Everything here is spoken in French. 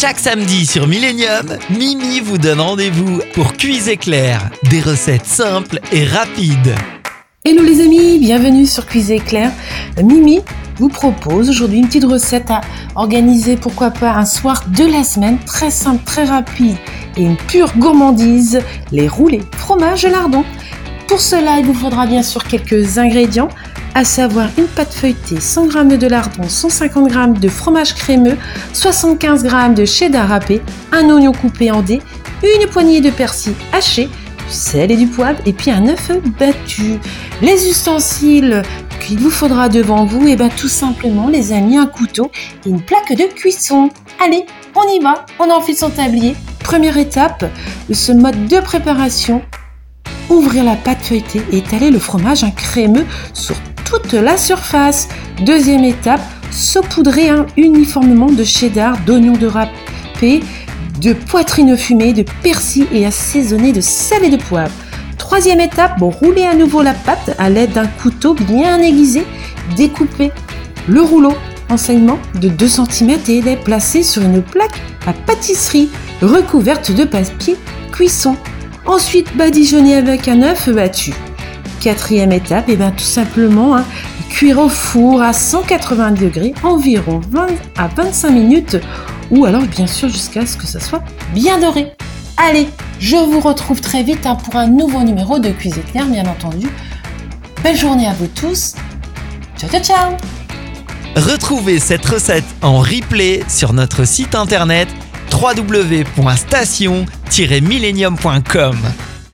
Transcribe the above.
Chaque samedi sur Millennium, Mimi vous donne rendez-vous pour Cuise éclair, des recettes simples et rapides. Hello les amis, bienvenue sur Cuisine Éclair. Mimi vous propose aujourd'hui une petite recette à organiser, pourquoi pas un soir de la semaine, très simple, très rapide et une pure gourmandise, les roulés fromage lardon. Pour cela, il vous faudra bien sûr quelques ingrédients, à savoir une pâte feuilletée, 100 g de lardon, 150 g de fromage crémeux, 75 g de cheddar râpé, un oignon coupé en dés, une poignée de persil haché, du sel et du poivre et puis un œuf battu. Les ustensiles qu'il vous faudra devant vous, et bien tout simplement les amis, un couteau et une plaque de cuisson. Allez, on y va, on enfile son tablier. Première étape de ce mode de préparation, ouvrir la pâte feuilletée et étaler le fromage un crémeux sur toute la surface. Deuxième étape, saupoudrer un uniformément de cheddar, d'oignons de râpé, de poitrine fumée, de persil et assaisonner de sel et de poivre. Troisième étape, rouler à nouveau la pâte à l'aide d'un couteau bien aiguisé, découper le rouleau enseignement de 2 cm et les placer sur une plaque à pâtisserie recouverte de papier cuisson. Ensuite, badigeonner avec un œuf battu. Quatrième étape, et bien tout simplement hein, cuire au four à 180 degrés environ 20 à 25 minutes ou alors bien sûr jusqu'à ce que ça soit bien doré. Allez, je vous retrouve très vite hein, pour un nouveau numéro de Cuisine Claire, bien entendu. Belle journée à vous tous. Ciao ciao ciao Retrouvez cette recette en replay sur notre site internet www.station-millennium.com.